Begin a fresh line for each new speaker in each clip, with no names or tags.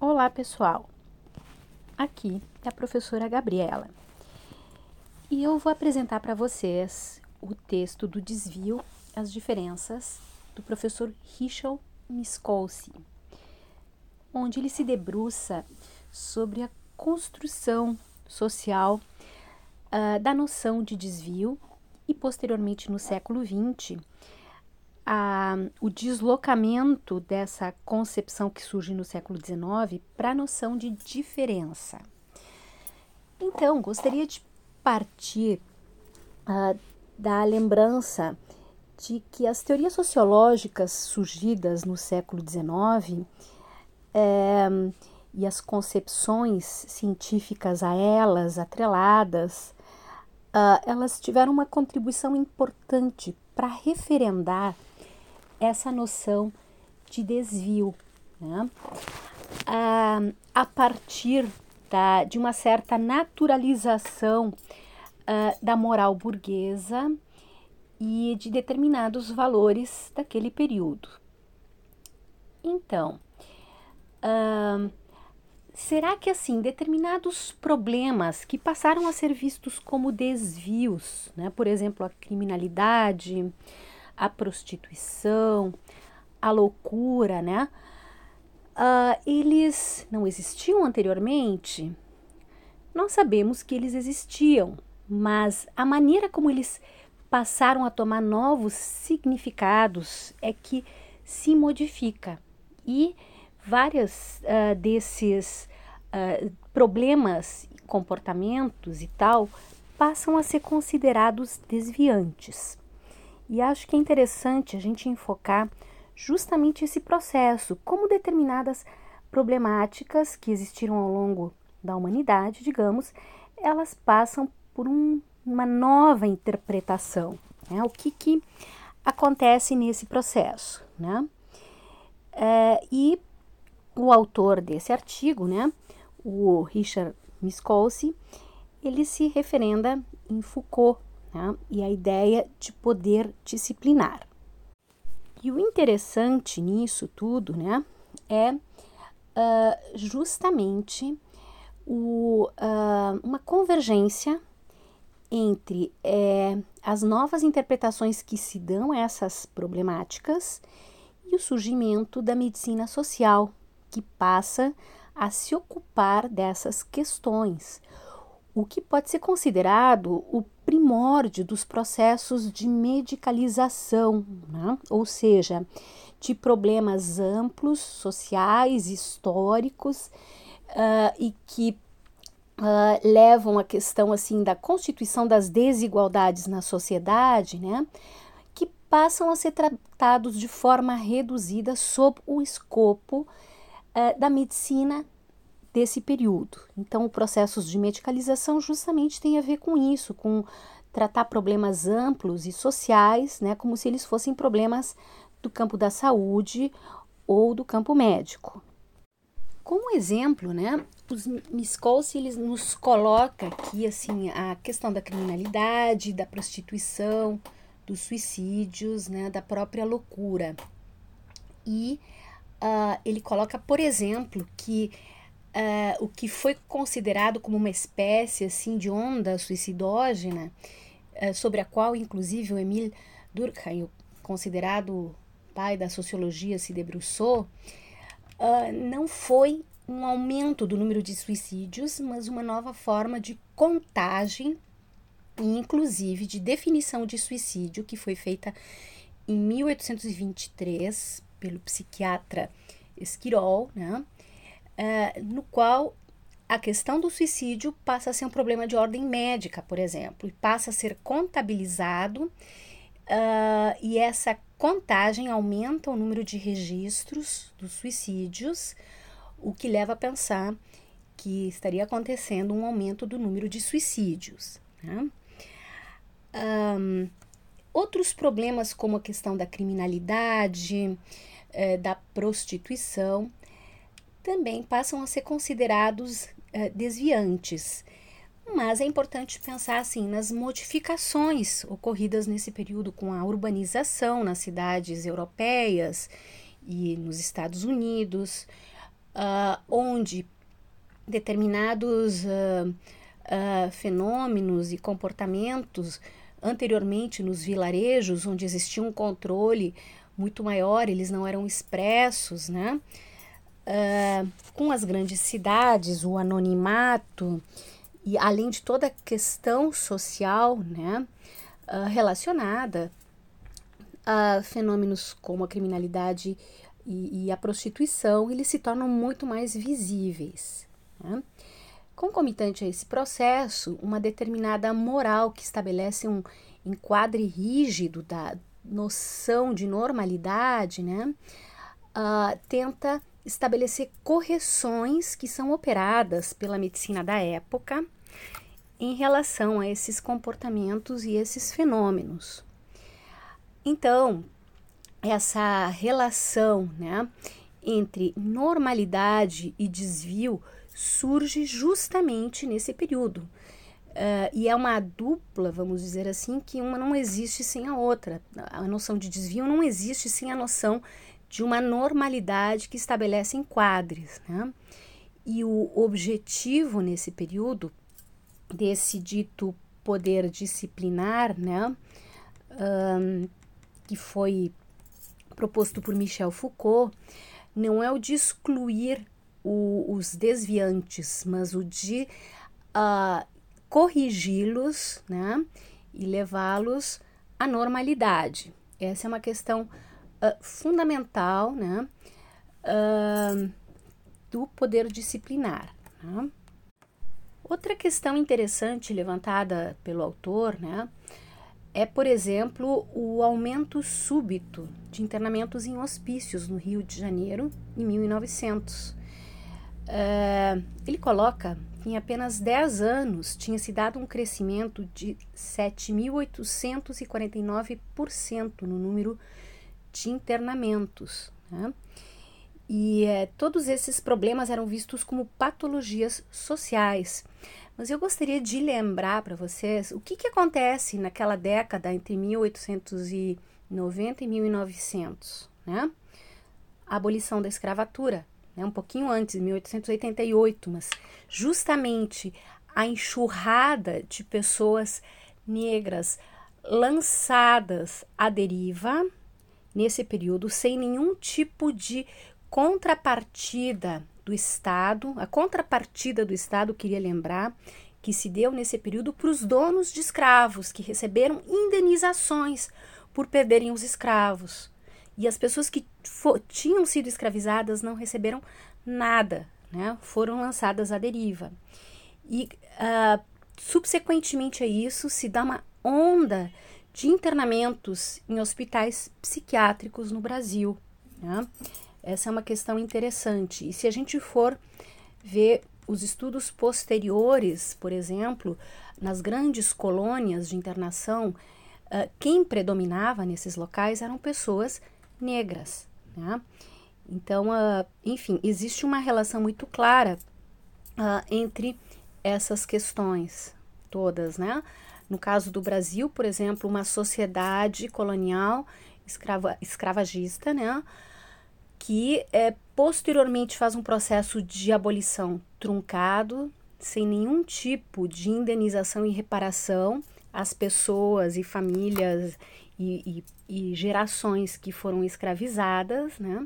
Olá, pessoal. Aqui é a professora Gabriela. E eu vou apresentar para vocês o texto do desvio, as diferenças do professor Richard Miskolci, onde ele se debruça sobre a construção social uh, da noção de desvio e posteriormente no século XX a, o deslocamento dessa concepção que surge no século XIX para a noção de diferença. Então, gostaria de partir uh, da lembrança de que as teorias sociológicas surgidas no século XIX é, e as concepções científicas a elas atreladas, uh, elas tiveram uma contribuição importante para referendar essa noção de desvio, né? a, a partir da, de uma certa naturalização uh, da moral burguesa e de determinados valores daquele período. Então, uh, será que assim determinados problemas que passaram a ser vistos como desvios, né? por exemplo, a criminalidade, a prostituição, a loucura, né? Uh, eles não existiam anteriormente? Nós sabemos que eles existiam, mas a maneira como eles passaram a tomar novos significados é que se modifica e vários uh, ah, desses uh, problemas, comportamentos e tal passam a ser considerados desviantes. E acho que é interessante a gente enfocar justamente esse processo, como determinadas problemáticas que existiram ao longo da humanidade, digamos, elas passam por um, uma nova interpretação. Né? O que, que acontece nesse processo? Né? É, e o autor desse artigo, né, o Richard Miskolci, ele se referenda em Foucault né? e a ideia de poder disciplinar. E o interessante nisso tudo né, é uh, justamente o, uh, uma convergência entre é, as novas interpretações que se dão a essas problemáticas e o surgimento da medicina social, que passa a se ocupar dessas questões, o que pode ser considerado o primórdio dos processos de medicalização, né? ou seja, de problemas amplos, sociais, históricos, uh, e que uh, levam à questão assim da constituição das desigualdades na sociedade, né? que passam a ser tratados de forma reduzida sob o escopo uh, da medicina desse período. Então, processos de medicalização justamente tem a ver com isso, com tratar problemas amplos e sociais, né, como se eles fossem problemas do campo da saúde ou do campo médico. Como exemplo, né, os Miskolci eles nos coloca aqui assim a questão da criminalidade, da prostituição, dos suicídios, né, da própria loucura. E uh, ele coloca, por exemplo, que uh, o que foi considerado como uma espécie assim de onda suicidógena, uh, sobre a qual inclusive o Emile Durkheim, considerado pai da sociologia, se debruçou, uh, não foi um aumento do número de suicídios, mas uma nova forma de contagem e inclusive de definição de suicídio que foi feita em 1823 pelo psiquiatra Esquirol, né? Uh, no qual a questão do suicídio passa a ser um problema de ordem médica, por exemplo, e passa a ser contabilizado, uh, e essa contagem aumenta o número de registros dos suicídios, o que leva a pensar que estaria acontecendo um aumento do número de suicídios. Né? Um, outros problemas, como a questão da criminalidade, eh, da prostituição, também passam a ser considerados uh, desviantes. Mas é importante pensar assim nas modificações ocorridas nesse período com a urbanização nas cidades europeias e nos Estados Unidos, uh, onde determinados uh, uh, fenômenos e comportamentos anteriormente nos vilarejos, onde existia um controle muito maior, eles não eram expressos, né? Uh, com as grandes cidades, o anonimato e além de toda a questão social, né, uh, relacionada a fenômenos como a criminalidade e, e a prostituição, eles se tornam muito mais visíveis. Né? Concomitante a esse processo, uma determinada moral que estabelece um enquadre rígido da noção de normalidade, né, uh, tenta estabelecer correções que são operadas pela medicina da época em relação a esses comportamentos e esses fenômenos. Então, essa relação né, entre normalidade e desvio surge justamente nesse período. Uh, e é uma dupla, vamos dizer assim, que uma não existe sem a outra. A noção de desvio não existe sem a noção de uma normalidade que estabelece enquadres. Né? E o objetivo nesse período desse dito poder disciplinar, né, um, que foi proposto por Michel Foucault, não é o de excluir o, os desviantes, mas o de uh, corrigi-los né, e levá-los à normalidade. Essa é uma questão uh, fundamental né, uh, do poder disciplinar. Né? Outra questão interessante levantada pelo autor né, é, por exemplo, o aumento súbito de internamentos em hospícios no Rio de Janeiro em 1900. Uh, ele coloca que em apenas 10 anos tinha se dado um crescimento de 7.849% no número de internamentos. Né? E é, todos esses problemas eram vistos como patologias sociais. Mas eu gostaria de lembrar para vocês o que, que acontece naquela década entre 1890 e 1900. Né? A abolição da escravatura né, um pouquinho antes, 1888, mas justamente a enxurrada de pessoas negras lançadas à deriva nesse período sem nenhum tipo de contrapartida do Estado. A contrapartida do Estado, queria lembrar, que se deu nesse período para os donos de escravos, que receberam indenizações por perderem os escravos. E as pessoas que tinham sido escravizadas não receberam nada, né? foram lançadas à deriva. E uh, subsequentemente a isso se dá uma onda de internamentos em hospitais psiquiátricos no Brasil. Né? Essa é uma questão interessante. E se a gente for ver os estudos posteriores, por exemplo, nas grandes colônias de internação, uh, quem predominava nesses locais eram pessoas negras. Né? Então, uh, enfim, existe uma relação muito clara uh, entre essas questões todas, né? No caso do Brasil, por exemplo, uma sociedade colonial escrava, escravagista, né? Que é, posteriormente faz um processo de abolição truncado, sem nenhum tipo de indenização e reparação às pessoas e famílias e, e, e gerações que foram escravizadas, né,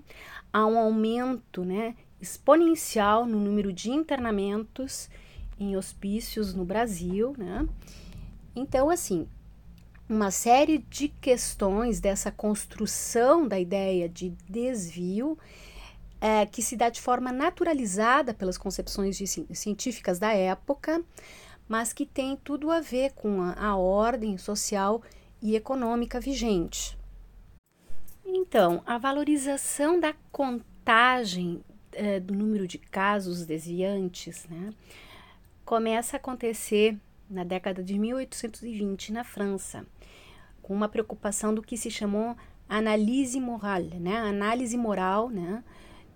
há um aumento né, exponencial no número de internamentos em hospícios no Brasil. Né? Então, assim, uma série de questões dessa construção da ideia de desvio é, que se dá de forma naturalizada pelas concepções de, científicas da época, mas que tem tudo a ver com a, a ordem social e econômica vigente. Então, a valorização da contagem eh, do número de casos desviantes né, começa a acontecer na década de 1820 na França, com uma preocupação do que se chamou análise moral, né, análise moral né,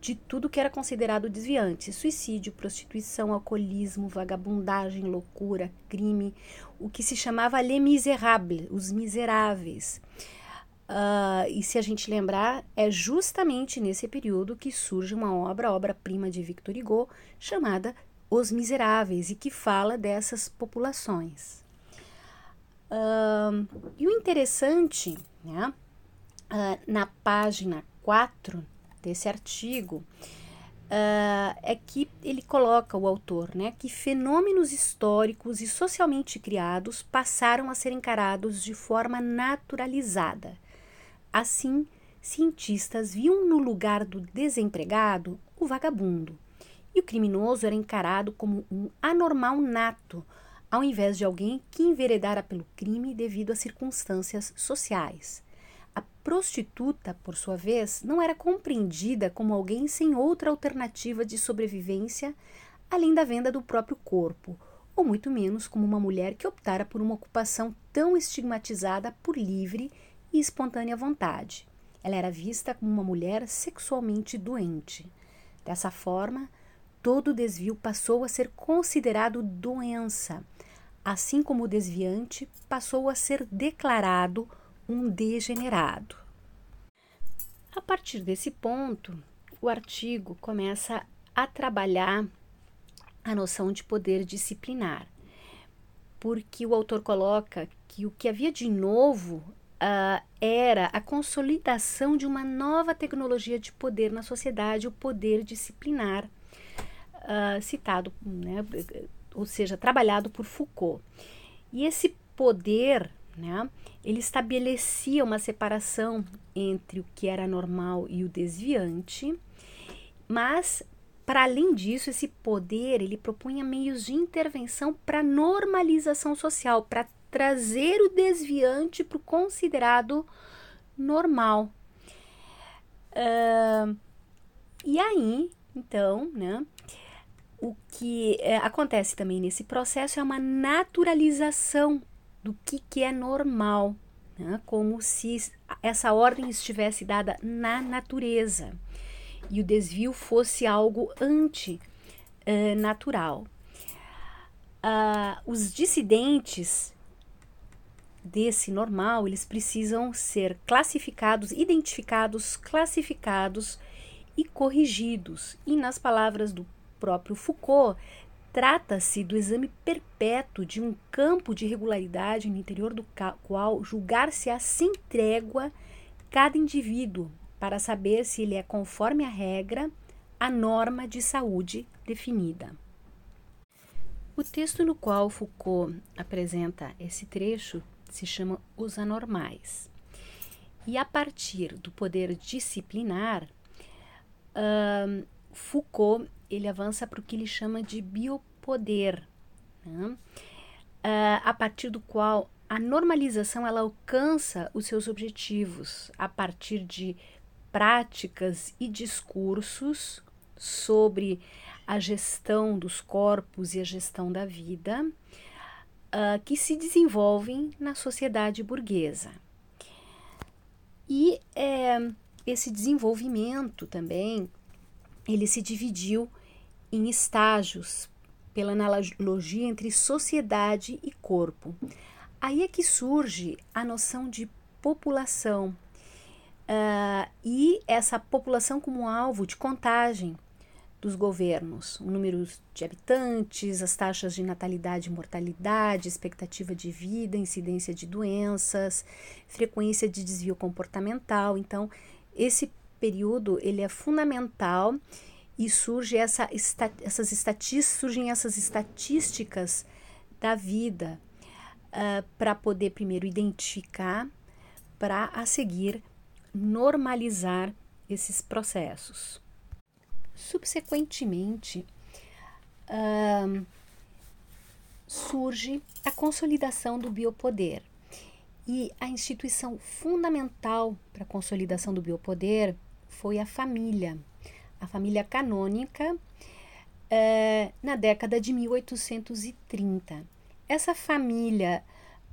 de tudo que era considerado desviante: suicídio, prostituição, alcoolismo, vagabundagem, loucura, crime, o que se chamava les misérables, os miseráveis. Uh, e se a gente lembrar, é justamente nesse período que surge uma obra, obra-prima de Victor Hugo, chamada Os Miseráveis, e que fala dessas populações. Uh, e o interessante, né, uh, na página 4 desse artigo, uh, é que ele coloca, o autor, né, que fenômenos históricos e socialmente criados passaram a ser encarados de forma naturalizada. Assim, cientistas viam no lugar do desempregado o vagabundo, e o criminoso era encarado como um anormal nato, ao invés de alguém que enveredara pelo crime devido a circunstâncias sociais. A prostituta, por sua vez, não era compreendida como alguém sem outra alternativa de sobrevivência além da venda do próprio corpo, ou muito menos como uma mulher que optara por uma ocupação tão estigmatizada por livre e espontânea vontade. Ela era vista como uma mulher sexualmente doente. Dessa forma, todo desvio passou a ser considerado doença, assim como o desviante passou a ser declarado um degenerado. A partir desse ponto, o artigo começa a trabalhar a noção de poder disciplinar, porque o autor coloca que o que havia de novo uh, era a consolidação de uma nova tecnologia de poder na sociedade, o poder disciplinar, uh, citado, né, ou seja, trabalhado por Foucault. E esse poder né? Ele estabelecia uma separação entre o que era normal e o desviante, mas para além disso, esse poder ele propunha meios de intervenção para normalização social, para trazer o desviante para o considerado normal. Uh, e aí, então, né, o que é, acontece também nesse processo é uma naturalização do que, que é normal, né? como se essa ordem estivesse dada na natureza e o desvio fosse algo antinatural. Uh, os dissidentes desse normal, eles precisam ser classificados, identificados, classificados e corrigidos. E nas palavras do próprio Foucault, Trata-se do exame perpétuo de um campo de regularidade no interior do qual julgar-se-á sem trégua cada indivíduo para saber se ele é conforme a regra, a norma de saúde definida. O texto no qual Foucault apresenta esse trecho se chama Os Anormais. E a partir do poder disciplinar, uh, Foucault ele avança para o que ele chama de biopoder, né? uh, a partir do qual a normalização ela alcança os seus objetivos a partir de práticas e discursos sobre a gestão dos corpos e a gestão da vida uh, que se desenvolvem na sociedade burguesa. E é, esse desenvolvimento também ele se dividiu em estágios, pela analogia entre sociedade e corpo. Aí é que surge a noção de população uh, e essa população como alvo de contagem dos governos, o número de habitantes, as taxas de natalidade e mortalidade, expectativa de vida, incidência de doenças, frequência de desvio comportamental. Então, esse período ele é fundamental e surge essa, essas estatísticas, surgem essas estatísticas da vida uh, para poder primeiro identificar, para a seguir normalizar esses processos. Subsequentemente, uh, surge a consolidação do biopoder. E a instituição fundamental para a consolidação do biopoder foi a família, a família canônica, é, na década de 1830. Essa família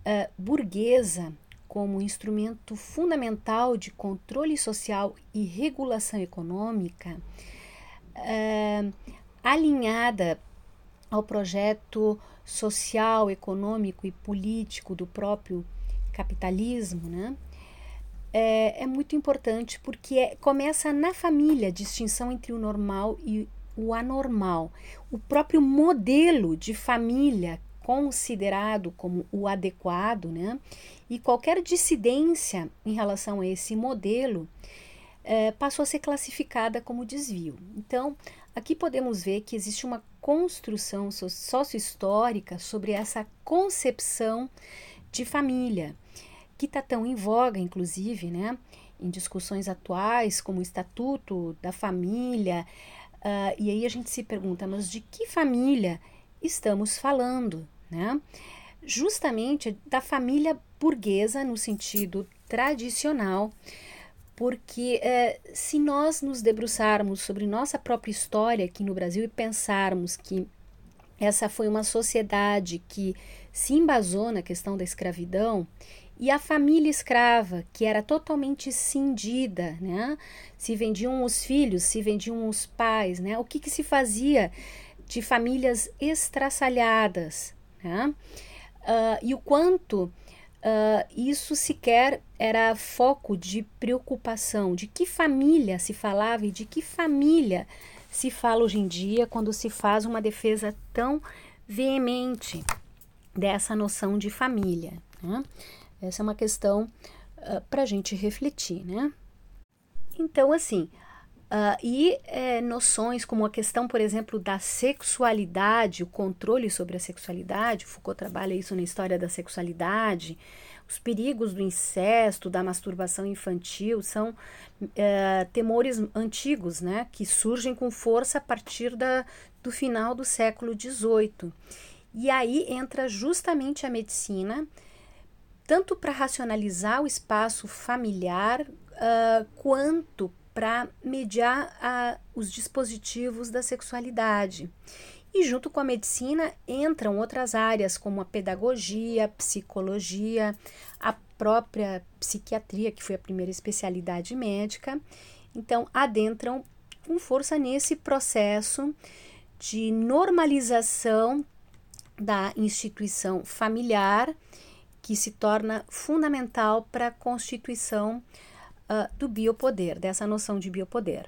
é, burguesa, como instrumento fundamental de controle social e regulação econômica, é, alinhada ao projeto social, econômico e político do próprio capitalismo, né? É, é muito importante porque é, começa na família a distinção entre o normal e o anormal. O próprio modelo de família considerado como o adequado, né? E qualquer dissidência em relação a esse modelo é, passou a ser classificada como desvio. Então, aqui podemos ver que existe uma construção sócio-histórica sobre essa concepção de família, que está tão em voga, inclusive, né? Em discussões atuais, como o Estatuto da Família. Uh, e aí a gente se pergunta, mas de que família estamos falando? né? Justamente da família burguesa no sentido tradicional, porque é, se nós nos debruçarmos sobre nossa própria história aqui no Brasil e pensarmos que essa foi uma sociedade que se embasou na questão da escravidão e a família escrava, que era totalmente cindida, né? Se vendiam os filhos, se vendiam os pais, né? O que, que se fazia de famílias estraçalhadas, né? Uh, e o quanto uh, isso sequer era foco de preocupação, de que família se falava e de que família se fala hoje em dia quando se faz uma defesa tão veemente dessa noção de família. Né? Essa é uma questão uh, para a gente refletir, né? Então, assim, Uh, e é, noções como a questão, por exemplo, da sexualidade, o controle sobre a sexualidade, Foucault trabalha isso na história da sexualidade, os perigos do incesto, da masturbação infantil, são é, temores antigos, né, que surgem com força a partir da, do final do século XVIII. E aí entra justamente a medicina, tanto para racionalizar o espaço familiar, uh, quanto para mediar a, os dispositivos da sexualidade. E junto com a medicina entram outras áreas como a pedagogia, a psicologia, a própria psiquiatria, que foi a primeira especialidade médica. Então, adentram com força nesse processo de normalização da instituição familiar, que se torna fundamental para a constituição uh, do biopoder, dessa noção de biopoder.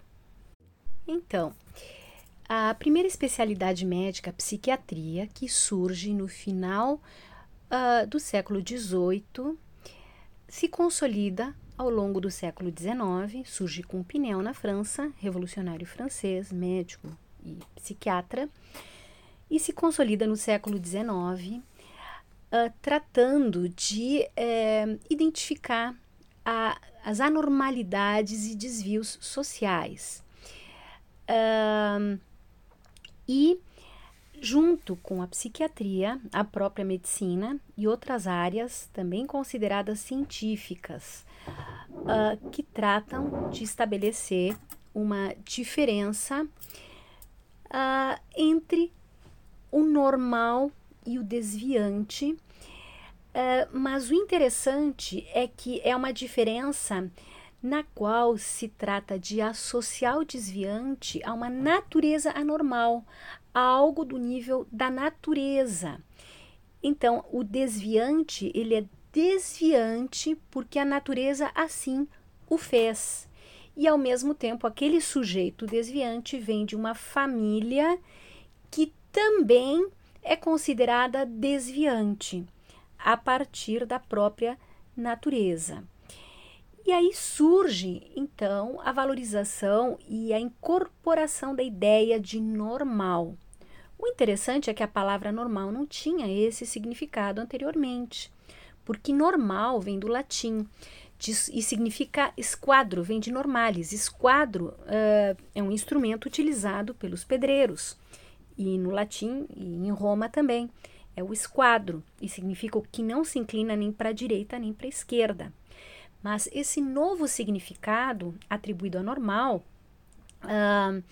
Então, a primeira especialidade médica, a psiquiatria, que surge no final uh, do século XVIII, se consolida ao longo do século XIX, surge com Pinel na França, revolucionário francês, médico e psiquiatra, e se consolida no século XIX, uh, tratando de eh, identificar a as anormalidades e desvios sociais. Um, e, junto com a psiquiatria, a própria medicina e outras áreas também consideradas científicas, uh, que tratam de estabelecer uma diferença uh, entre o normal e o desviante Uh, mas o interessante é que é uma diferença na qual se trata de associar o desviante a uma natureza anormal, a algo do nível da natureza. Então, o desviante, ele é desviante porque a natureza assim o fez. E ao mesmo tempo, aquele sujeito desviante vem de uma família que também é considerada desviante a partir da própria natureza. E aí surge, então, a valorização e a incorporação da ideia de normal. O interessante é que a palavra normal não tinha esse significado anteriormente, porque normal vem do latim e significa esquadro, vem de normalis. Esquadro uh, é um instrumento utilizado pelos pedreiros, e no latim e em Roma também é o esquadro e significa o que não se inclina nem para a direita nem para a esquerda. Mas esse novo significado atribuído ao normal uh,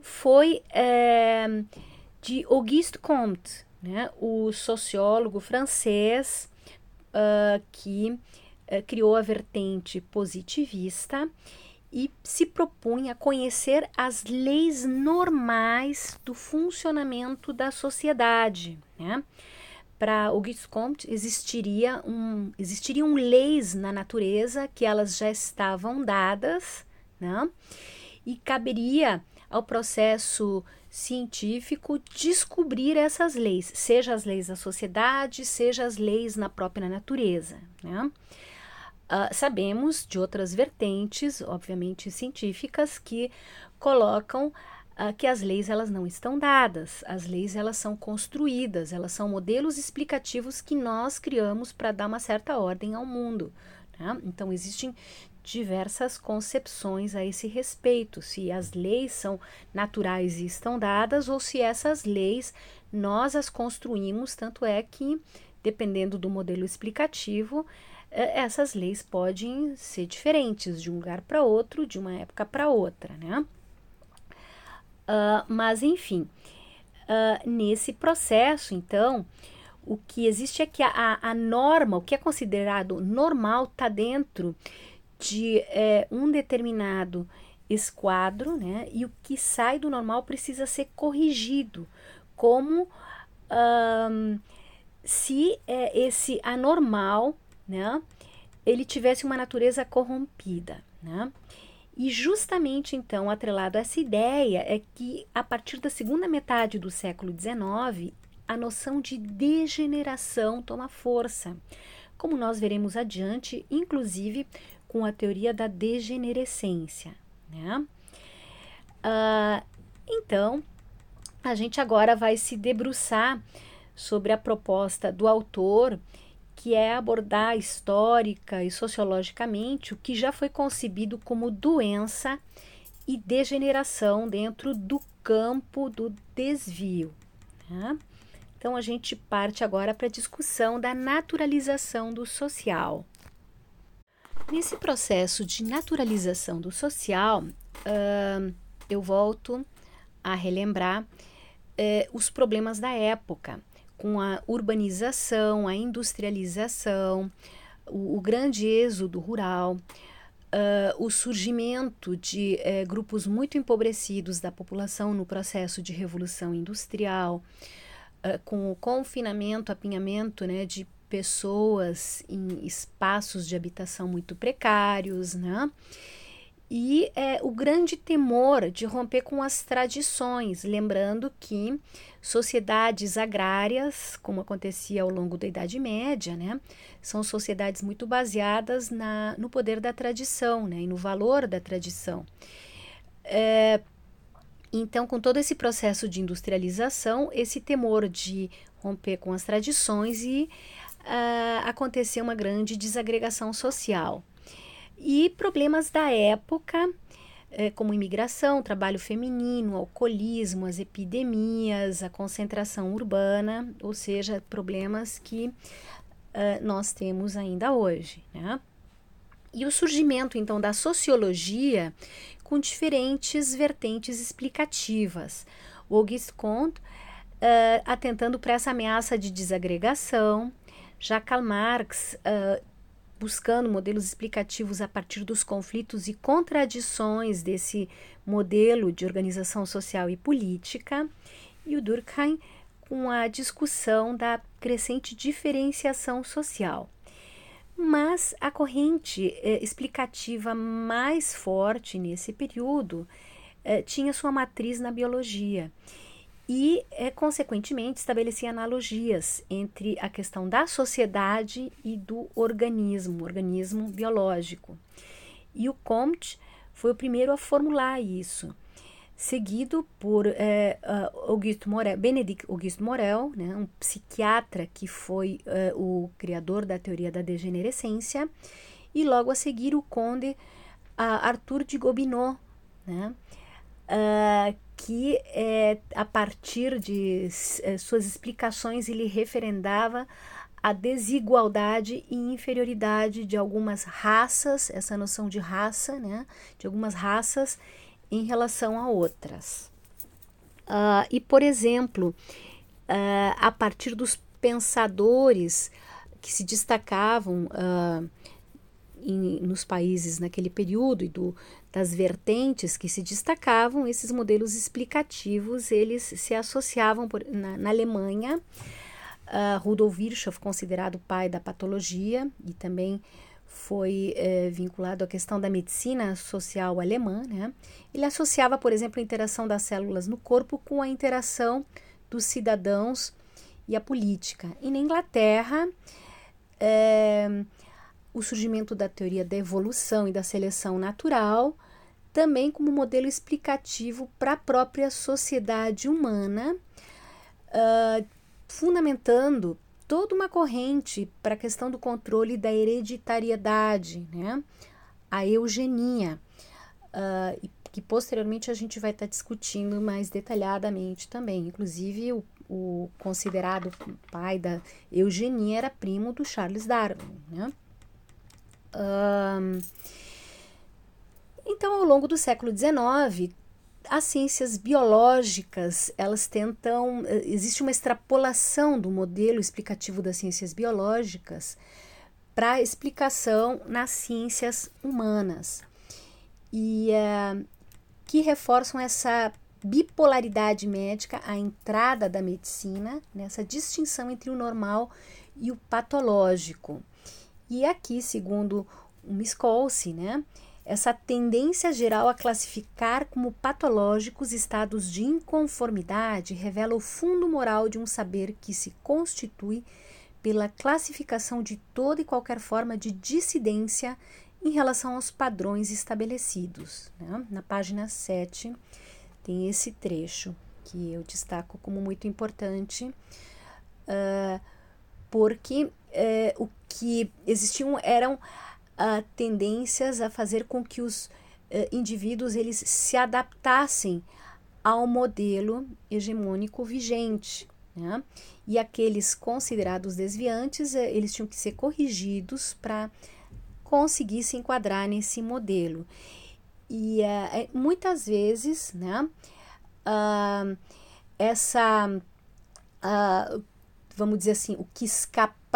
foi uh, de Auguste Comte, né, o sociólogo francês uh, que eh, criou a vertente positivista e se propunha a conhecer as leis normais do funcionamento da sociedade, né? para Auguste Comte existiria um, existiriam leis na natureza que elas já estavam dadas, né? E caberia ao processo científico descobrir essas leis, seja as leis da sociedade, seja as leis na própria natureza. Né? Uh, sabemos de outras vertentes, obviamente científicas, que colocam uh, que as leis elas não estão dadas, as leis elas são construídas, elas são modelos explicativos que nós criamos para dar uma certa ordem ao mundo. Né? Então existem diversas concepções a esse respeito, se as leis são naturais e estão dadas ou se essas leis nós as construímos, tanto é que, dependendo do modelo explicativo, essas leis podem ser diferentes de um lugar para outro, de uma época para outra, né? Uh, mas, enfim, uh, nesse processo, então, o que existe é que a, a norma, o que é considerado normal, está dentro de é, um determinado esquadro, né? E o que sai do normal precisa ser corrigido, como se é, esse anormal, né? Ele tivesse uma natureza corrompida, né? E justamente então, atrelado a essa ideia, é que a partir da segunda metade do século XIX, a noção de degeneração toma força, como nós veremos adiante, inclusive com a teoria da degenerescência. Né? Uh, então, a gente agora vai se debruçar sobre a proposta do autor, que é abordar histórica e sociologicamente o que já foi concebido como doença e degeneração dentro do campo do desvio. Né? Então, a gente parte agora para a discussão da naturalização do social. Nesse processo de naturalização do social, uh, eu volto a relembrar uh, os problemas da época, com a urbanização, a industrialização, o, o grande êxodo rural, uh, o surgimento de eh, grupos muito empobrecidos da população no processo de revolução industrial, com o confinamento, apinhamento né, de pessoas em espaços de habitação muito precários, né? E é, o grande temor de romper com as tradições, lembrando que sociedades agrárias, como acontecia ao longo da Idade Média, né, são sociedades muito baseadas na, no poder da tradição né, e no valor da tradição. É, então, com todo esse processo de industrialização, esse temor de romper com as tradições e uh, aconteceu uma grande desagregação social. E problemas da época, eh, como imigração, trabalho feminino, alcoolismo, as epidemias, a concentração urbana, ou seja, problemas que uh, nós temos ainda hoje. Né? E o surgimento, então, da sociologia com diferentes vertentes explicativas. O Comte uh, atentando para essa ameaça de desagregação, já Karl Marx, uh, buscando modelos explicativos a partir dos conflitos e contradições desse modelo de organização social e política, e o Durkheim com a discussão da crescente diferenciação social. Mas a corrente eh, explicativa mais forte nesse período eh, tinha sua matriz na biologia e, é, consequentemente, estabelecia analogias entre a questão da sociedade e do organismo, organismo biológico. E o Comte foi o primeiro a formular isso, seguido por é, Auguste Morel, Benedict Auguste Morel, né, um psiquiatra que foi é, o criador da teoria da degenerescência, e logo a seguir o conde Arthur de Gobineau, né, uh, que é, a partir de é, suas explicações ele referendava a desigualdade e inferioridade de algumas raças, essa noção de raça, né, de algumas raças em relação a outras. Uh, e, por exemplo, uh, a partir dos pensadores que se destacavam uh, em, nos países naquele período e do, das vertentes que se destacavam, esses modelos explicativos eles se associavam por, na, na, Alemanha Uh, Rudolf Virchow, considerado pai da patologia e também foi é, vinculado à questão da medicina social alemã, né? Ele associava, por exemplo, a interação das células no corpo com a interação dos cidadãos e a política. E na Inglaterra, é, o surgimento da teoria da evolução e da seleção natural, também como modelo explicativo para a própria sociedade humana, uh, fundamentando toda uma corrente para a questão do controle da hereditariedade, né? a eugenia, uh, que posteriormente a gente vai estar tá discutindo mais detalhadamente também. Inclusive, o, o, considerado pai da eugenia era primo do Charles Darwin. Né? Então, ao longo do século XIX, as ciências biológicas, elas tentam, eh, existe uma extrapolação do modelo explicativo das ciências biológicas para explicação nas ciências humanas e uh, que reforçam essa bipolaridade médica, a entrada da medicina, nessa distinção entre o normal e o patológico. E aqui, segundo Miskolci, né, essa tendência geral a classificar como patológicos estados de inconformidade revela o fundo moral de um saber que se constitui pela classificação de toda e qualquer forma de dissidência em relação aos padrões estabelecidos. Né? Na página 7 tem esse trecho que eu destaco como muito importante, uh, porque uh, o que existiam eram uh, tendências a fazer com que os uh, indivíduos eles se adaptassem ao modelo hegemônico vigente. Né? E aqueles considerados desviantes, uh, eles tinham que ser corrigidos para conseguir se enquadrar nesse modelo. E é, muitas vezes, né, essa, vamos dizer assim, o que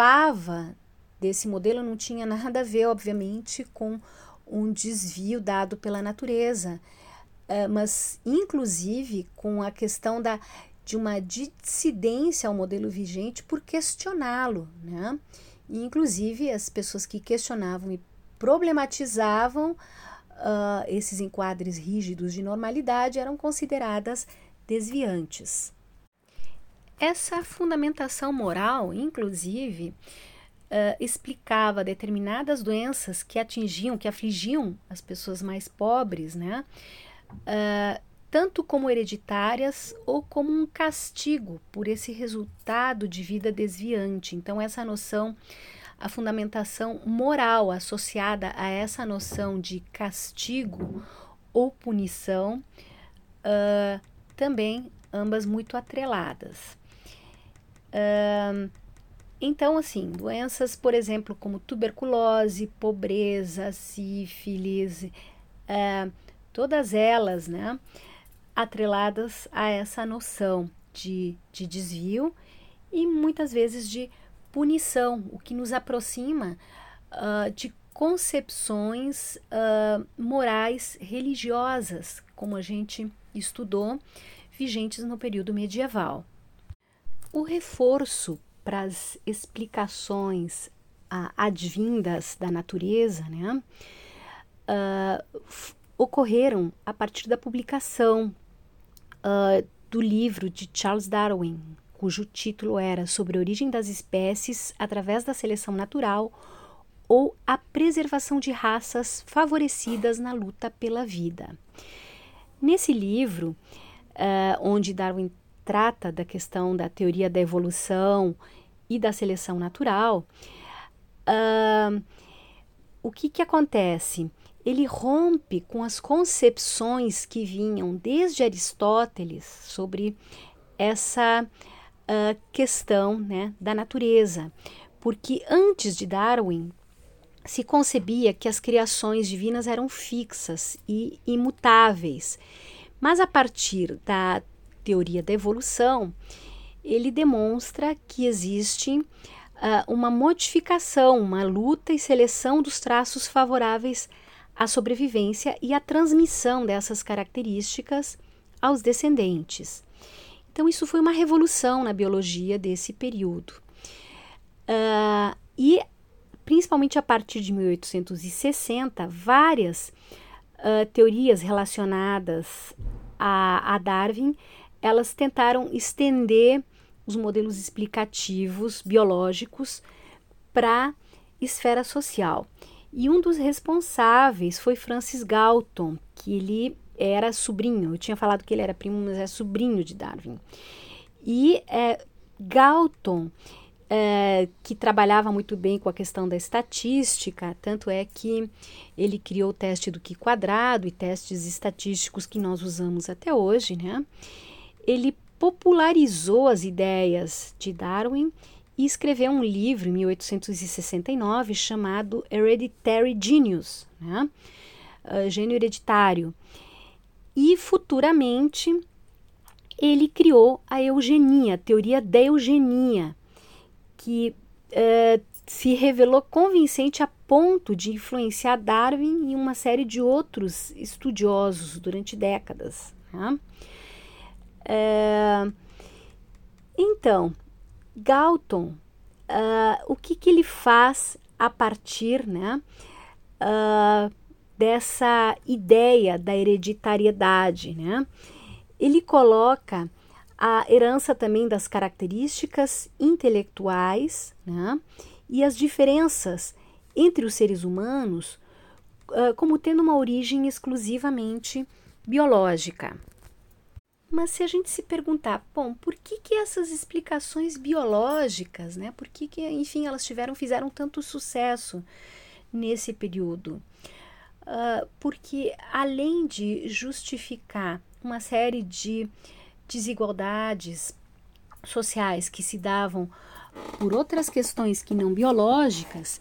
escapava desse modelo não tinha nada a ver, obviamente, com um desvio dado pela natureza, uh, mas inclusive com a questão da, de uma dissidência ao modelo vigente por questioná-lo, né? E, inclusive as pessoas que questionavam e problematizavam uh, esses enquadres rígidos de normalidade eram consideradas desviantes. Essa fundamentação moral, inclusive, uh, explicava determinadas doenças que atingiam, que afligiam as pessoas mais pobres, né? Uh, tanto como hereditárias ou como um castigo por esse resultado de vida desviante. Então, essa noção, a fundamentação moral associada a essa noção de castigo ou punição, uh, também ambas muito atreladas. Uh, então, assim, doenças, por exemplo, como tuberculose, pobreza, sífilis, é, todas elas, né, atreladas a essa noção de, de desvio e muitas vezes de punição, o que nos aproxima uh, de concepções uh, morais religiosas, como a gente estudou, vigentes no período medieval. O reforço para as explicações advindas da natureza, né, uh, ocorreram a partir da publicação uh, do livro de Charles Darwin, cujo título era Sobre a origem das espécies através da seleção natural ou a preservação de raças favorecidas na luta pela vida. Nesse livro, uh, onde Darwin trata da questão da teoria da evolução e da seleção natural, uh, o que, que acontece? Ele rompe com as concepções que vinham desde Aristóteles sobre essa uh, questão né, da natureza, porque antes de Darwin se concebia que as criações divinas eram fixas e imutáveis. Mas a partir da teoria da evolução, ele demonstra que existe uh, uma modificação, uma luta e seleção dos traços favoráveis à sobrevivência e à transmissão dessas características aos descendentes. Então, isso foi uma revolução na biologia desse período. Uh, e, principalmente a partir de 1860, várias uh, teorias relacionadas a, a Darwin, elas tentaram estender os modelos explicativos biológicos para esfera social. E um dos responsáveis foi Francis Galton, que ele era sobrinho, eu tinha falado que ele era primo, mas é sobrinho de Darwin. E é, Galton, é, que trabalhava muito bem com a questão da estatística, tanto é que ele criou o teste do Q quadrado e testes estatísticos que nós usamos até hoje, né? Ele popularizou as ideias de Darwin e escreveu um livro em 1869 chamado Hereditary Genius, né? uh, gênio hereditário. E futuramente ele criou a eugenia, a teoria da eugenia, que uh, se revelou convincente a ponto de influenciar Darwin e uma série de outros estudiosos durante décadas. Né? Uh, então, Galton, uh, o que, que ele faz a partir né, uh, dessa ideia da hereditariedade? Né? Ele coloca a herança também das características intelectuais né, e as diferenças entre os seres humanos uh, como tendo uma origem exclusivamente biológica. Mas se a gente se perguntar, bom, por que, que essas explicações biológicas, né? Por que, que, enfim, elas tiveram, fizeram tanto sucesso nesse período? Uh, porque além de justificar uma série de desigualdades sociais que se davam por outras questões que não biológicas,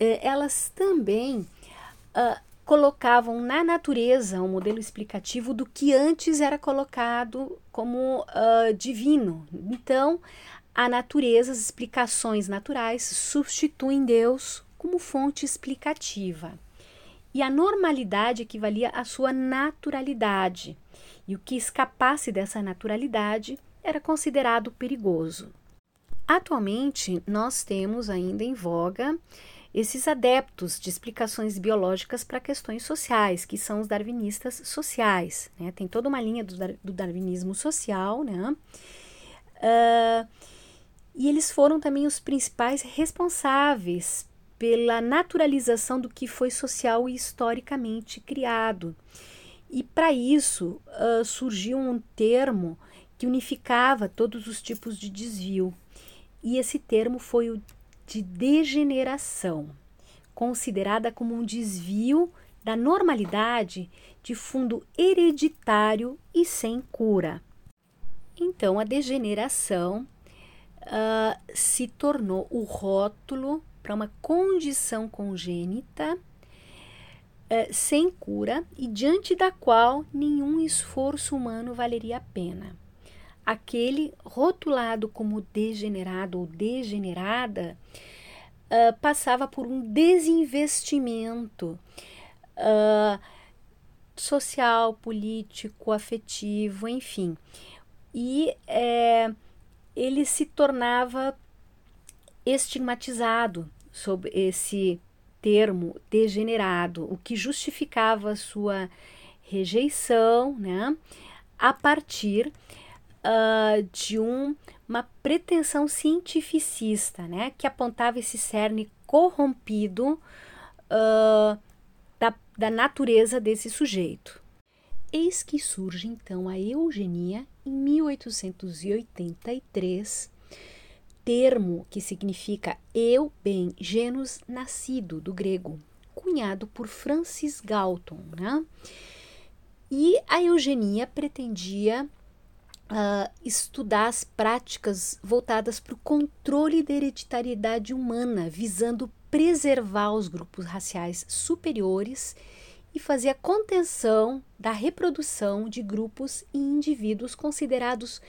eh, elas também uh, colocavam na natureza um modelo explicativo do que antes era colocado como uh, divino. Então, a natureza, as explicações naturais substituem Deus como fonte explicativa. E a normalidade equivalia à sua naturalidade. E o que escapasse dessa naturalidade era considerado perigoso. Atualmente, nós temos ainda em voga esses adeptos de explicações biológicas para questões sociais, que são os darwinistas sociais. Né? Tem toda uma linha do, do darwinismo social, né? Uh, e eles foram também os principais responsáveis pela naturalização do que foi social e historicamente criado. E para isso uh, surgiu um termo que unificava todos os tipos de desvio. E esse termo foi o de degeneração, considerada como um desvio da normalidade de fundo hereditário e sem cura. Então, a degeneração uh, se tornou o rótulo para uma condição congênita uh, sem cura e diante da qual nenhum esforço humano valeria a pena aquele rotulado como degenerado ou degenerada uh, passava por um desinvestimento uh, social, político, afetivo, enfim. E é, ele se tornava estigmatizado sob esse termo degenerado, o que justificava sua rejeição, né, a partir uh, de um, uma pretensão cientificista, né, que apontava esse cerne corrompido uh, da, da natureza desse sujeito. Eis que surge então a eugenia em 1883, termo que significa eu bem, genus nascido, do grego, cunhado por Francis Galton. Né? E a eugenia pretendia uh, estudar as práticas voltadas para o controle da hereditariedade humana, visando preservar os grupos raciais superiores e fazer a contenção da reprodução de grupos e indivíduos considerados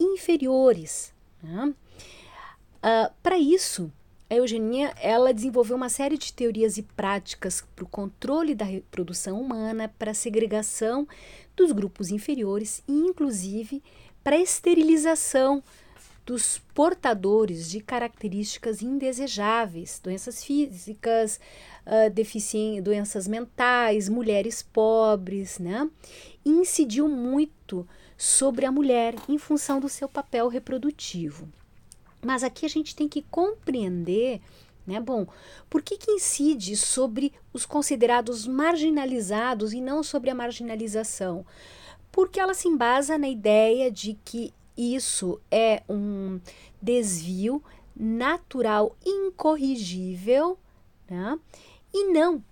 inferiores. Né? Uh, para isso, a eugenia ela desenvolveu uma série de teorias e práticas para o controle da reprodução humana, para a segregação dos grupos inferiores e, inclusive, para a esterilização dos portadores de características indesejáveis, doenças físicas, uh, doenças mentais, mulheres pobres, né? Incidiu muito sobre a mulher em função do seu papel reprodutivo. Mas aqui a gente tem que compreender, né? Bom, por que, que incide sobre os considerados marginalizados e não sobre a marginalização? Porque ela se embasa na ideia de que isso é um desvio natural incorrigível, né? e não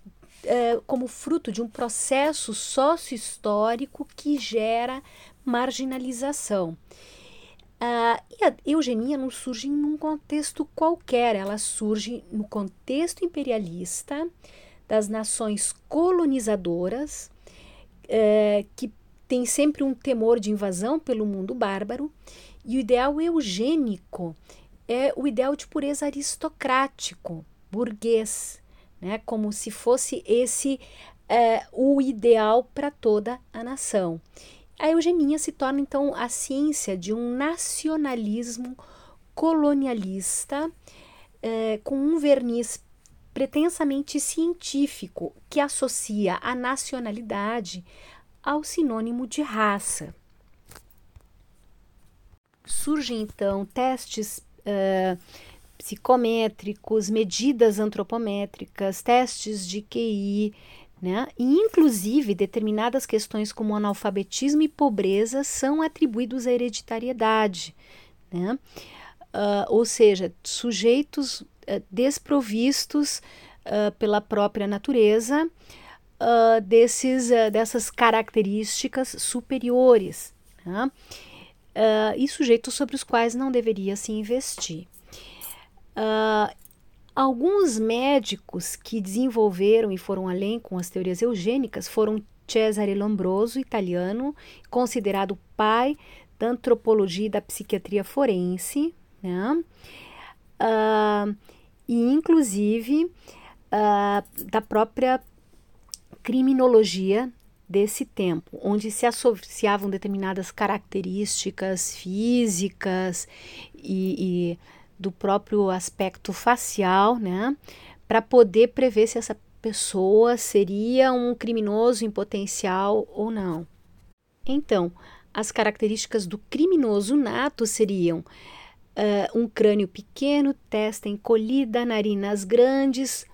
é, como fruto de um processo sócio-histórico que gera marginalização. Uh, e a eugenia não surge em um contexto qualquer, ela surge no contexto imperialista das nações colonizadoras, uh, que tem sempre um temor de invasão pelo mundo bárbaro, e o ideal eugênico é o ideal de pureza aristocrático, burguês, né? como se fosse esse é, o ideal para toda a nação. A eugenia se torna então a ciência de um nacionalismo colonialista é, com um verniz pretensamente científico que associa a nacionalidade ao sinônimo de raça. Surgem então testes uh, psicométricos, medidas antropométricas, testes de QI, né? E, inclusive, determinadas questões como analfabetismo e pobreza são atribuídos à hereditariedade, né? Uh, ou seja, sujeitos uh, desprovistos uh, pela própria natureza uh, desses, uh, dessas características superiores né? e sujeitos sobre os quais não deveria se investir. Alguns médicos que desenvolveram e foram além com as teorias eugênicas foram Cesare Lombroso, italiano, considerado pai da antropologia e da psiquiatria forense, né? e inclusive da própria criminologia desse tempo, onde se associavam determinadas características físicas e, e do próprio aspecto facial, né, para poder prever se essa pessoa seria um criminoso em potencial ou não. Então, as características do criminoso nato seriam uh, um crânio pequeno, testa encolhida, narinas grandes,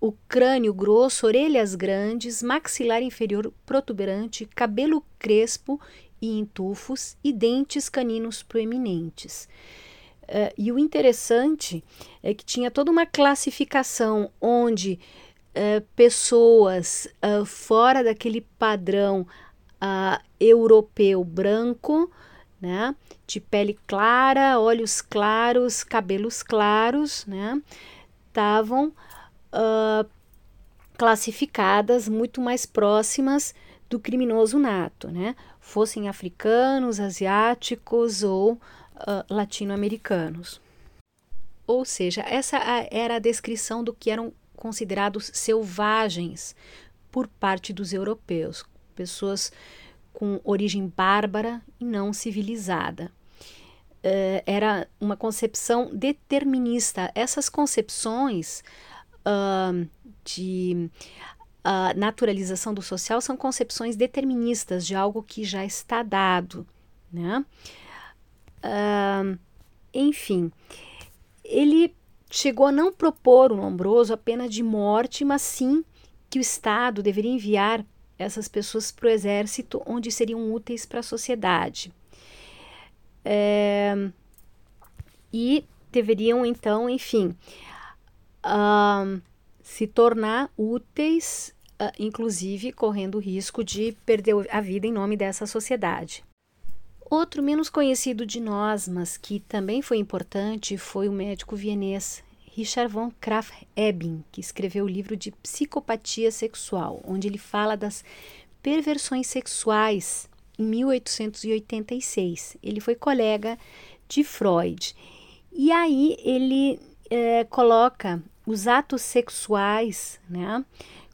o crânio grosso, orelhas grandes, maxilar inferior protuberante, cabelo crespo e em tufos e dentes caninos proeminentes. Uh, e o interessante é que tinha toda uma classificação onde uh, pessoas uh, fora daquele padrão europeu branco, né, de pele clara, olhos claros, cabelos claros, né, estavam uh, classificadas muito mais próximas do criminoso nato, né? Fossem africanos, asiáticos ou uh, latino-americanos. Ou seja, essa era a descrição do que eram considerados selvagens por parte dos europeus, pessoas com origem bárbara e não civilizada. Uh, era uma concepção determinista. Essas concepções uh, de uh, naturalização do social são concepções deterministas de algo que já está dado, né? Uh, enfim, ele chegou a não propor o Lombroso a pena de morte, mas sim que o Estado deveria enviar essas pessoas para o exército, onde seriam úteis para a sociedade. É, e deveriam, então, enfim, uh, se tornar úteis, uh, inclusive correndo o risco de perder a vida em nome dessa sociedade. Outro menos conhecido de nós, mas que também foi importante, foi o médico vienês Richard von Krafft-Ebing, que escreveu o livro de Psicopatia Sexual, onde ele fala das perversões sexuais em 1886. Ele foi colega de Freud. E aí ele é, coloca os atos sexuais, né,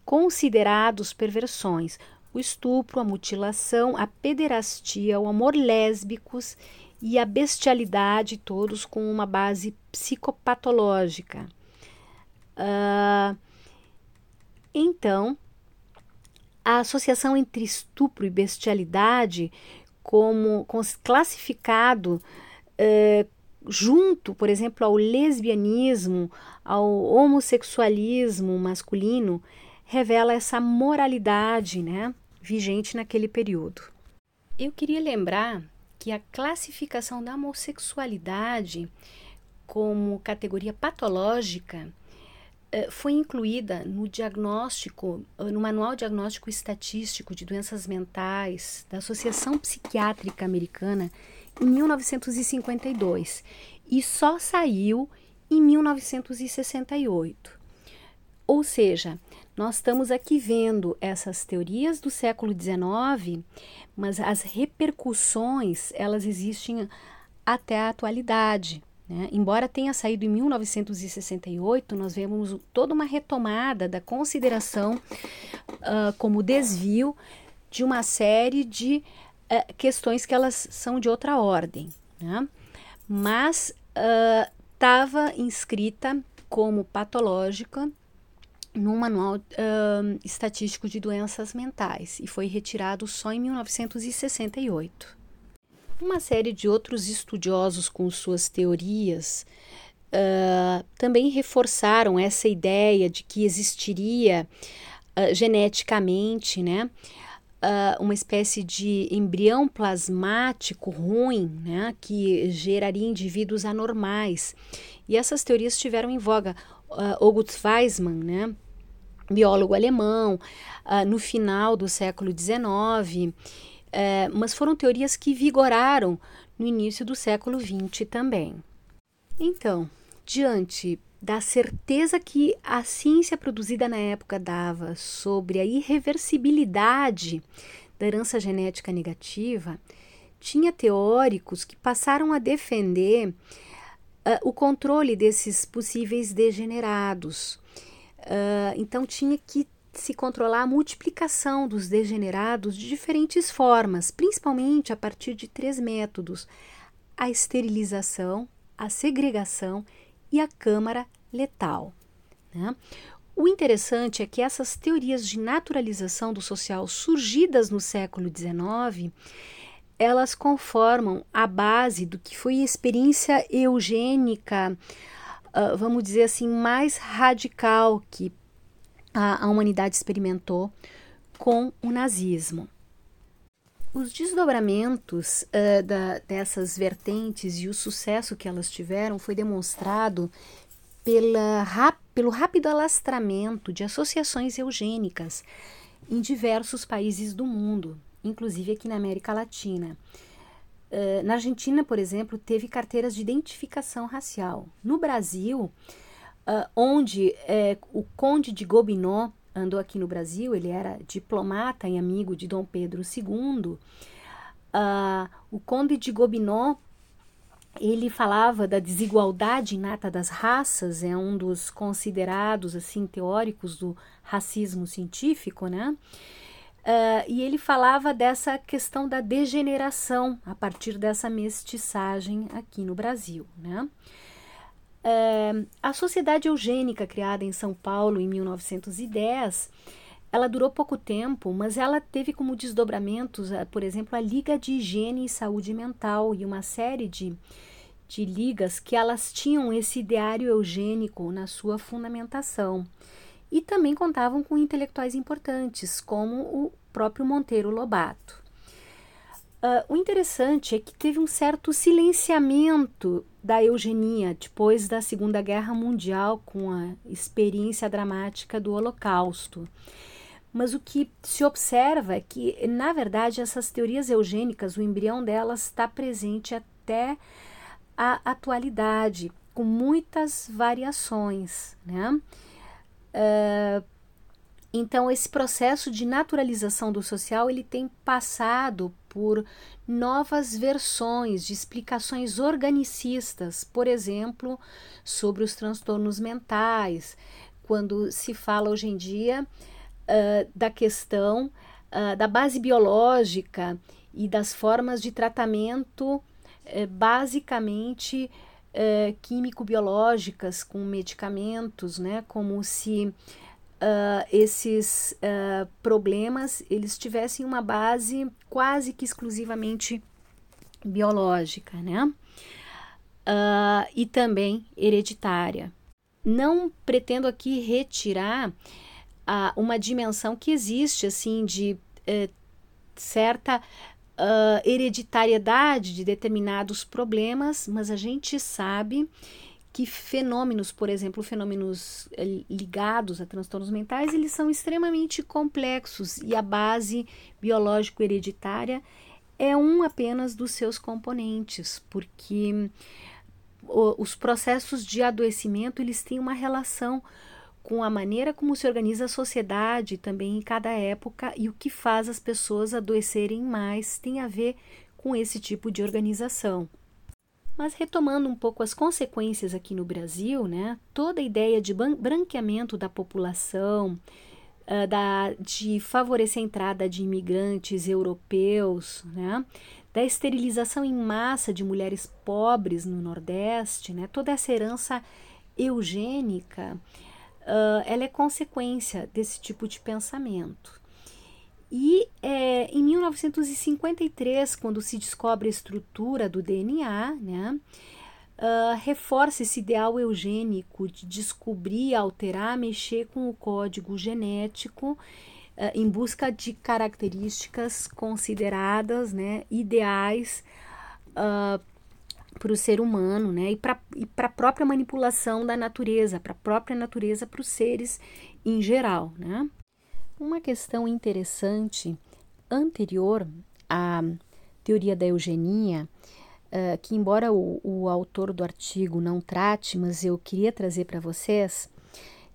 considerados perversões, o estupro, a mutilação, a pederastia, o amor lésbicos e a bestialidade, todos com uma base psicopatológica. Uh, então, a associação entre estupro e bestialidade, como classificado uh, junto, por exemplo, ao lesbianismo, ao homossexualismo masculino, revela essa moralidade né, vigente naquele período. Eu queria lembrar que a classificação da homossexualidade como categoria patológica eh, foi incluída no diagnóstico, eh, no Manual Diagnóstico Estatístico de Doenças Mentais da Associação Psiquiátrica Americana em 1952 e só saiu em 1968. Ou seja, nós estamos aqui vendo essas teorias do século XIX, mas as repercussões elas existem até a atualidade. Né? Embora tenha saído em 1968, nós vemos toda uma retomada da consideração uh, como desvio de uma série de uh, questões que elas são de outra ordem. Né? Mas estava uh, inscrita como patológica no Manual uh, Estatístico de Doenças Mentais e foi retirado só em 1968. Uma série de outros estudiosos com suas teorias uh, também reforçaram essa ideia de que existiria uh, geneticamente, né, uma espécie de embrião plasmático ruim, né, que geraria indivíduos anormais. E essas teorias estiveram em voga uh, August Weismann, né, biólogo alemão, uh, no final do século XIX, uh, eh, mas foram teorias que vigoraram no início do século XX também. Então, diante da certeza que a ciência produzida na época dava sobre a irreversibilidade da herança genética negativa, tinha teóricos que passaram a defender uh, o controle desses possíveis degenerados. Uh, então tinha que se controlar a multiplicação dos degenerados de diferentes formas, principalmente a partir de três métodos: a esterilização, a segregação e a câmara letal. Né? O interessante é que essas teorias de naturalização do social surgidas no século XIX elas conformam a base do que foi a experiência eugênica, uh, vamos dizer assim, mais radical que a, a humanidade experimentou com o nazismo. Os desdobramentos uh, da, dessas vertentes e o sucesso que elas tiveram foi demonstrado pela, pelo rápido alastramento de associações eugênicas em diversos países do mundo, inclusive aqui na América Latina. Uh, na Argentina, por exemplo, teve carteiras de identificação racial. No Brasil, uh, onde uh, o Conde de Gobineau andou aqui no Brasil, ele era diplomata e amigo de Dom Pedro II. o Conde de Gobineau ele falava da desigualdade inata das raças, é um dos considerados assim teóricos do racismo científico, né? Uh, e ele falava dessa questão da degeneração a partir dessa mestiçagem aqui no Brasil. Né? Uh, a Sociedade Eugênica, criada em São Paulo em 1910, ela durou pouco tempo, mas ela teve como desdobramentos, uh, por exemplo, a Liga de Higiene e Saúde Mental e uma série de, de ligas que elas tinham esse ideário eugênico na sua fundamentação e também contavam com intelectuais importantes, como o próprio Monteiro Lobato. Uh, o interessante é que teve um certo silenciamento da eugenia depois da Segunda Guerra Mundial, com a experiência dramática do Holocausto. Mas o que se observa é que, na verdade, essas teorias eugênicas, o embrião delas está presente até a atualidade, com muitas variações. Né? Uh, então, esse processo de naturalização do social ele tem passado por novas versões de explicações organicistas, por exemplo, sobre os transtornos mentais, quando se fala hoje em dia uh, da questão uh, da base biológica e das formas de tratamento eh, basicamente eh, químico-biológicas com medicamentos, né? Como se uh, esses uh, problemas eles tivessem uma base quase que exclusivamente biológica, né? Uh, e também hereditária. Não pretendo aqui retirar uma dimensão que existe, assim, de eh, certa uh, hereditariedade de determinados problemas, mas a gente sabe que fenômenos, por exemplo, fenômenos eh, ligados a transtornos mentais, eles são extremamente complexos e a base biológico hereditária é um apenas dos seus componentes, porque os processos de adoecimento eles têm uma relação com a maneira como se organiza a sociedade também em cada época e o que faz as pessoas adoecerem mais tem a ver com esse tipo de organização. Mas retomando um pouco as consequências aqui no Brasil, né, toda a ideia de branqueamento da população, uh, da, de favorecer a entrada de imigrantes europeus, né, da esterilização em massa de mulheres pobres no Nordeste, né, toda essa herança eugênica, uh, ela é consequência desse tipo de pensamento. E é, em 1953, quando se descobre a estrutura do DNA, né, uh, reforça esse ideal eugênico de descobrir, alterar, mexer com o código genético uh, em busca de características consideradas né, ideais uh, para o ser humano, né? E para a própria manipulação da natureza, para a própria natureza, para os seres em geral, né? Uma questão interessante anterior à teoria da eugenia, uh, que embora o, o autor do artigo não trate, mas eu queria trazer para vocês,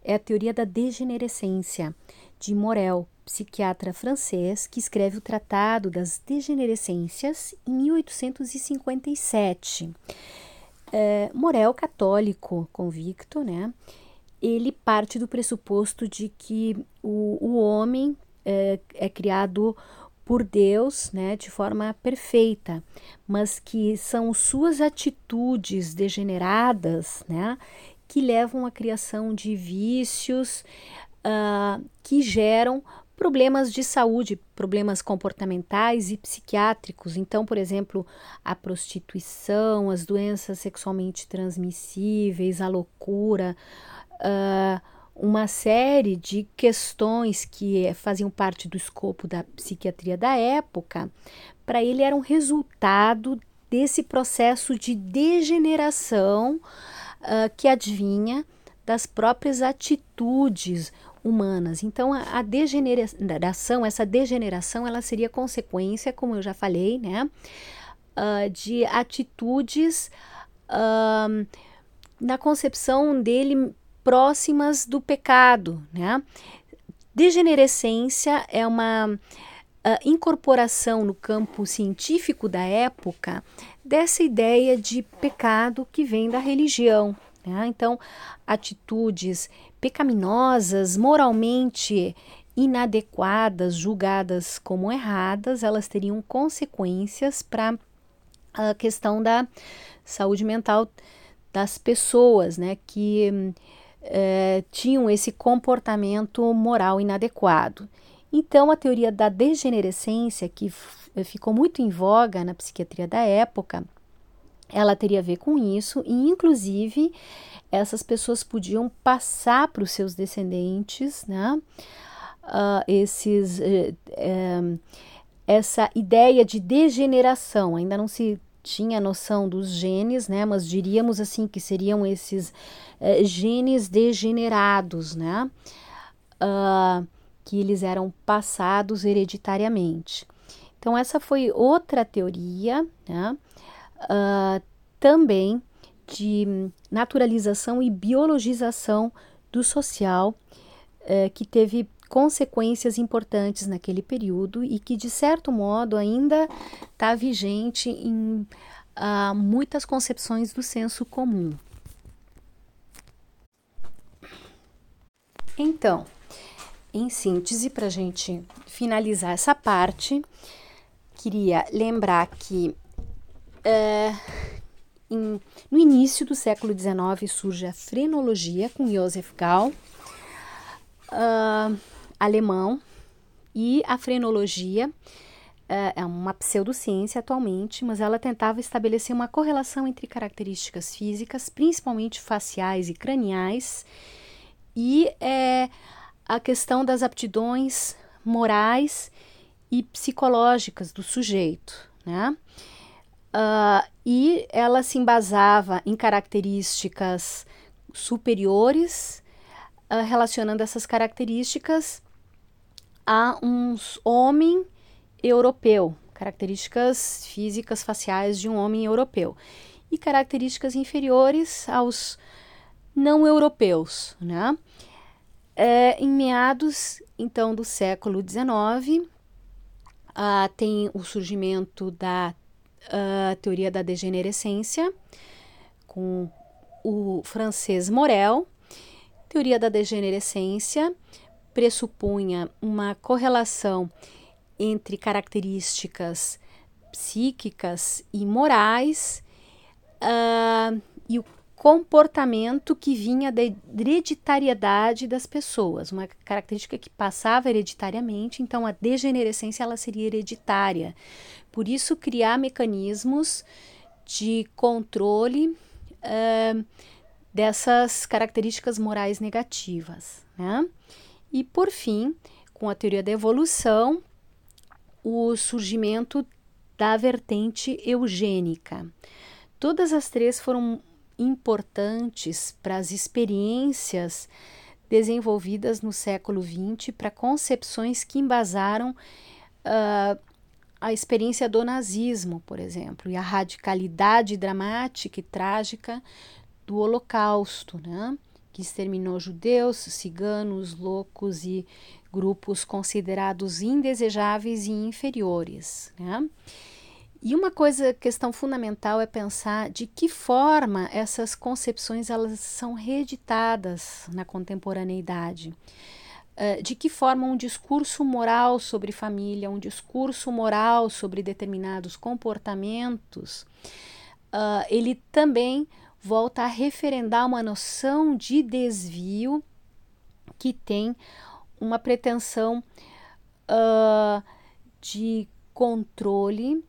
é a teoria da degenerescência de Morel, psiquiatra francês que escreve o Tratado das Degenerescências em 1857. É, Morel, católico convicto, né? Ele parte do pressuposto de que o, o homem é, é criado por Deus, né, de forma perfeita, mas que são suas atitudes degeneradas, né, que levam à criação de vícios uh, que geram problemas de saúde, problemas comportamentais e psiquiátricos. Então, por exemplo, a prostituição, as doenças sexualmente transmissíveis, a loucura, uh, uma série de questões que faziam parte do escopo da psiquiatria da época, para ele eram resultado desse processo de degeneração uh, que advinha das próprias atitudes humanas. Então, a, a, degeneração, essa degeneração, ela seria consequência, como eu já falei, né, uh, de atitudes uh, na concepção dele próximas do pecado, né? Degenerescência é uma uh, incorporação no campo científico da época dessa ideia de pecado que vem da religião. Né? Então, atitudes pecaminosas, moralmente inadequadas, julgadas como erradas, elas teriam consequências para a questão da saúde mental das pessoas, né, que é, tinham esse comportamento moral inadequado. Então, a teoria da degenerescência, que ficou muito em voga na psiquiatria da época, ela teria a ver com isso, e inclusive essas pessoas podiam passar para os seus descendentes, né? Uh, esses, uh, uh, essa ideia de degeneração, ainda não se tinha noção dos genes, né? Mas diríamos assim que seriam esses eh, genes degenerados, né? que eles eram passados hereditariamente. Então, essa foi outra teoria, né? Também de naturalização e biologização do social, eh, que teve consequências importantes naquele período e que, de certo modo, ainda está vigente em ah, muitas concepções do senso comum. Então, em síntese, para a gente finalizar essa parte, queria lembrar que é, em, no início do século XIX surge a frenologia com Joseph Gall, uh, alemão, e a frenologia uh, é uma pseudociência atualmente, mas ela tentava estabelecer uma correlação entre características físicas, principalmente faciais e craniais, e é, a questão das aptidões morais e psicológicas do sujeito, né? Uh, e ela se embasava em características superiores, uh, relacionando essas características a um homem europeu, características físicas faciais de um homem europeu, e características inferiores aos não europeus, né? É, em meados, então, do século XIX, uh, ah, tem o surgimento da uh, teoria da degenerescência, com o francês Morel. Teoria da degenerescência pressupunha uma correlação entre características psíquicas e morais uh, e o comportamento que vinha da hereditariedade das pessoas, uma característica que passava hereditariamente, então a degenerescência ela seria hereditária. Por isso criar mecanismos de controle uh, dessas características morais negativas, né? E por fim, com a teoria da evolução, o surgimento da vertente eugênica. Todas as três foram importantes para as experiências desenvolvidas no século XX para concepções que embasaram uh, a experiência do nazismo, por exemplo, e a radicalidade dramática e trágica do Holocausto, né? que exterminou judeus, ciganos, loucos e grupos considerados indesejáveis e inferiores. Né? E uma coisa, questão fundamental é pensar de que forma essas concepções elas são reeditadas na contemporaneidade. Uh, de que forma um discurso moral sobre família, um discurso moral sobre determinados comportamentos, uh, ele também volta a referendar uma noção de desvio que tem uma pretensão uh, de controle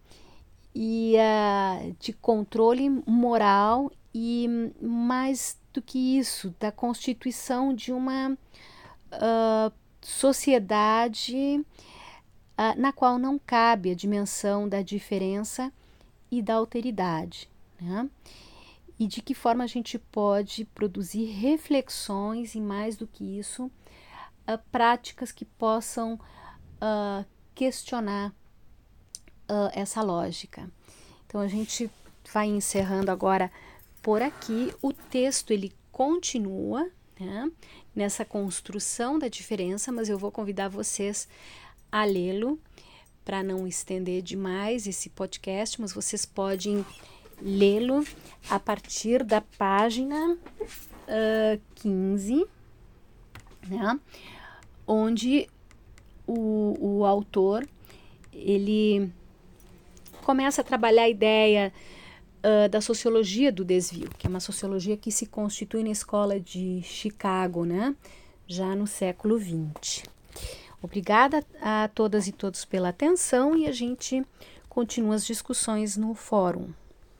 e uh, de controle moral e mais do que isso, da constituição de uma uh, sociedade uh, na qual não cabe a dimensão da diferença e da alteridade. Né? E de que forma a gente pode produzir reflexões e, mais do que isso, práticas que possam questionar uh, essa lógica. Então a gente vai encerrando agora por aqui. O texto ele continua né, nessa construção da diferença, mas eu vou convidar vocês a lê-lo para não estender demais esse podcast, mas vocês podem lê-lo a partir da página uh, 15, né, onde o, o autor ele começa a trabalhar a ideia uh, da sociologia do desvio, que é uma sociologia que se constitui na escola de Chicago, né? Já no século XX. Obrigada a todas e todos pela atenção e a gente continua as discussões no fórum.